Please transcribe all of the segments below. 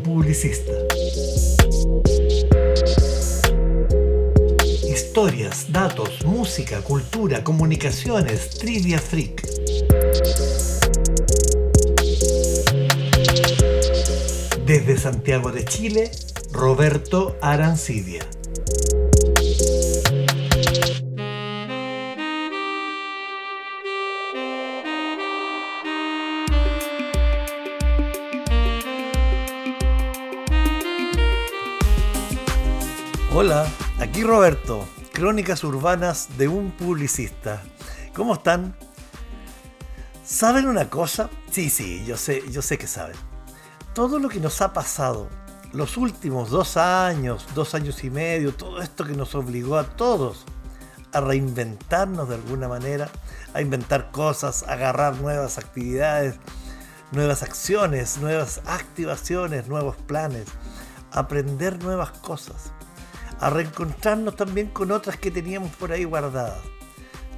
publicista. Historias, datos, música, cultura, comunicaciones, trivia freak. Desde Santiago de Chile, Roberto Arancibia. Hola, aquí Roberto, Crónicas Urbanas de un Publicista. ¿Cómo están? ¿Saben una cosa? Sí, sí, yo sé, yo sé que saben. Todo lo que nos ha pasado los últimos dos años, dos años y medio, todo esto que nos obligó a todos a reinventarnos de alguna manera, a inventar cosas, a agarrar nuevas actividades, nuevas acciones, nuevas activaciones, nuevos planes, aprender nuevas cosas a reencontrarnos también con otras que teníamos por ahí guardadas.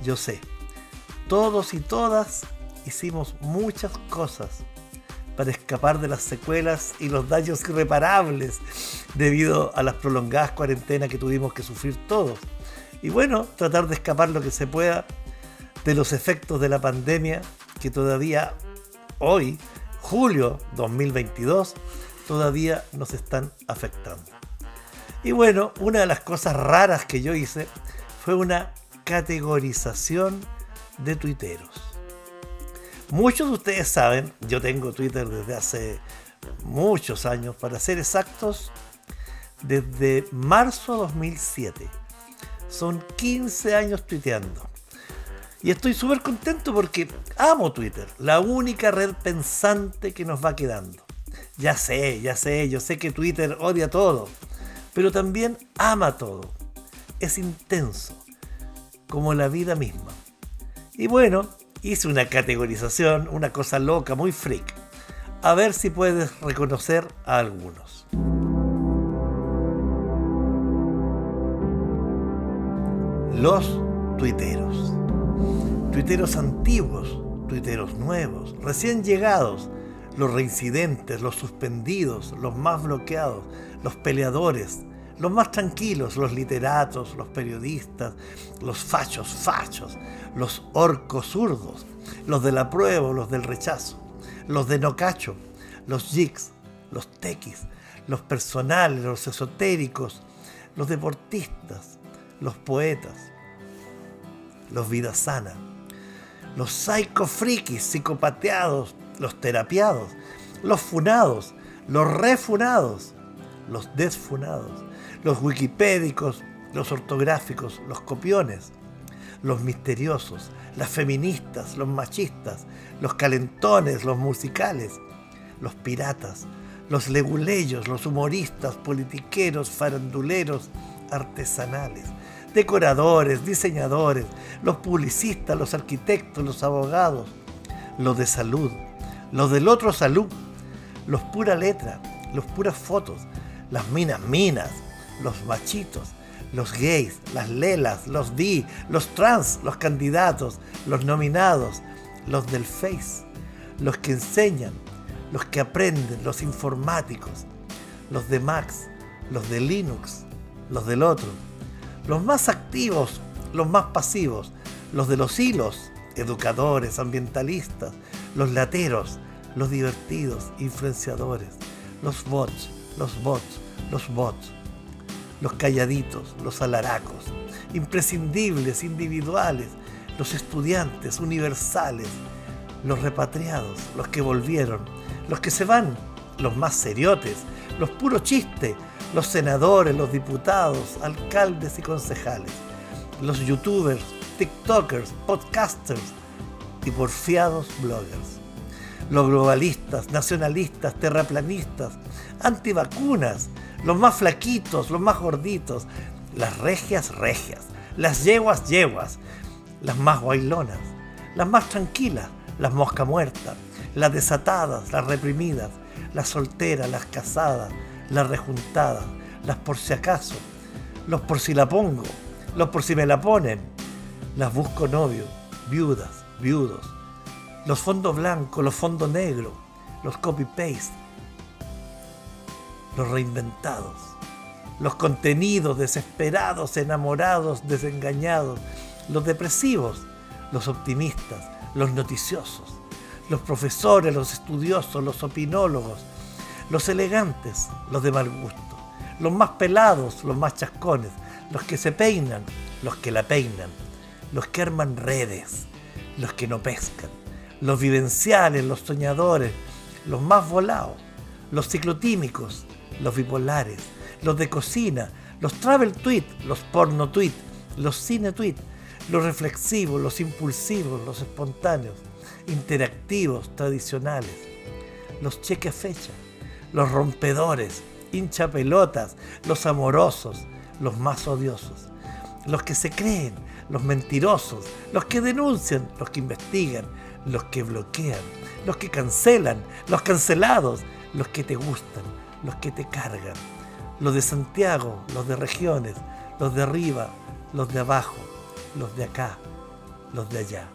Yo sé, todos y todas hicimos muchas cosas para escapar de las secuelas y los daños irreparables debido a las prolongadas cuarentenas que tuvimos que sufrir todos. Y bueno, tratar de escapar lo que se pueda de los efectos de la pandemia que todavía hoy, julio 2022, todavía nos están afectando. Y bueno, una de las cosas raras que yo hice fue una categorización de tuiteros. Muchos de ustedes saben, yo tengo Twitter desde hace muchos años, para ser exactos, desde marzo 2007. Son 15 años tuiteando. Y estoy súper contento porque amo Twitter, la única red pensante que nos va quedando. Ya sé, ya sé, yo sé que Twitter odia todo pero también ama todo. Es intenso, como la vida misma. Y bueno, hice una categorización, una cosa loca, muy freak. A ver si puedes reconocer a algunos. Los tuiteros. Tuiteros antiguos, tuiteros nuevos, recién llegados, los reincidentes, los suspendidos, los más bloqueados, los peleadores, los más tranquilos, los literatos, los periodistas, los fachos fachos, los orcos zurdos, los del apruebo, los del rechazo, los de no cacho, los jigs, los tequis, los personales, los esotéricos, los deportistas, los poetas, los vida sana, los psicofrikis, psicopateados, los terapiados, los funados, los refunados, los desfunados, los wikipédicos, los ortográficos, los copiones, los misteriosos, las feministas, los machistas, los calentones, los musicales, los piratas, los leguleyos, los humoristas, politiqueros, faranduleros, artesanales, decoradores, diseñadores, los publicistas, los arquitectos, los abogados, los de salud, los del otro salud, los pura letra, los puras fotos, las minas minas, los machitos, los gays, las lelas, los di, los trans, los candidatos, los nominados, los del Face, los que enseñan, los que aprenden, los informáticos, los de Max, los de Linux, los del otro, los más activos, los más pasivos, los de los hilos, educadores, ambientalistas, los lateros, los divertidos, influenciadores, los bots, los bots, los bots los calladitos, los alaracos, imprescindibles, individuales, los estudiantes, universales, los repatriados, los que volvieron, los que se van, los más seriotes, los puros chistes, los senadores, los diputados, alcaldes y concejales, los youtubers, tiktokers, podcasters y porfiados bloggers, los globalistas, nacionalistas, terraplanistas, antivacunas, los más flaquitos, los más gorditos, las regias regias, las yeguas yeguas, las más guailonas, las más tranquilas, las mosca muertas, las desatadas, las reprimidas, las solteras, las casadas, las rejuntadas, las por si acaso, los por si la pongo, los por si me la ponen, las busco novio, viudas, viudos, los fondos blancos, los fondos negros, los copy-paste, los reinventados, los contenidos desesperados, enamorados, desengañados, los depresivos, los optimistas, los noticiosos, los profesores, los estudiosos, los opinólogos, los elegantes, los de mal gusto, los más pelados, los más chascones, los que se peinan, los que la peinan, los que arman redes, los que no pescan, los vivenciales, los soñadores, los más volados, los ciclotímicos, los bipolares, los de cocina, los travel tweet, los porno tweet, los cine tweet, los reflexivos, los impulsivos, los espontáneos, interactivos, tradicionales, los cheque fecha, los rompedores, hinchapelotas, los amorosos, los más odiosos, los que se creen, los mentirosos, los que denuncian, los que investigan, los que bloquean, los que cancelan, los cancelados, los que te gustan, los que te cargan, los de Santiago, los de regiones, los de arriba, los de abajo, los de acá, los de allá,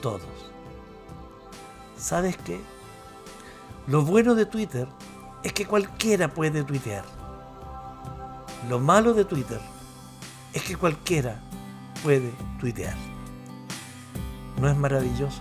todos. ¿Sabes qué? Lo bueno de Twitter es que cualquiera puede tuitear. Lo malo de Twitter es que cualquiera puede tuitear. ¿No es maravilloso?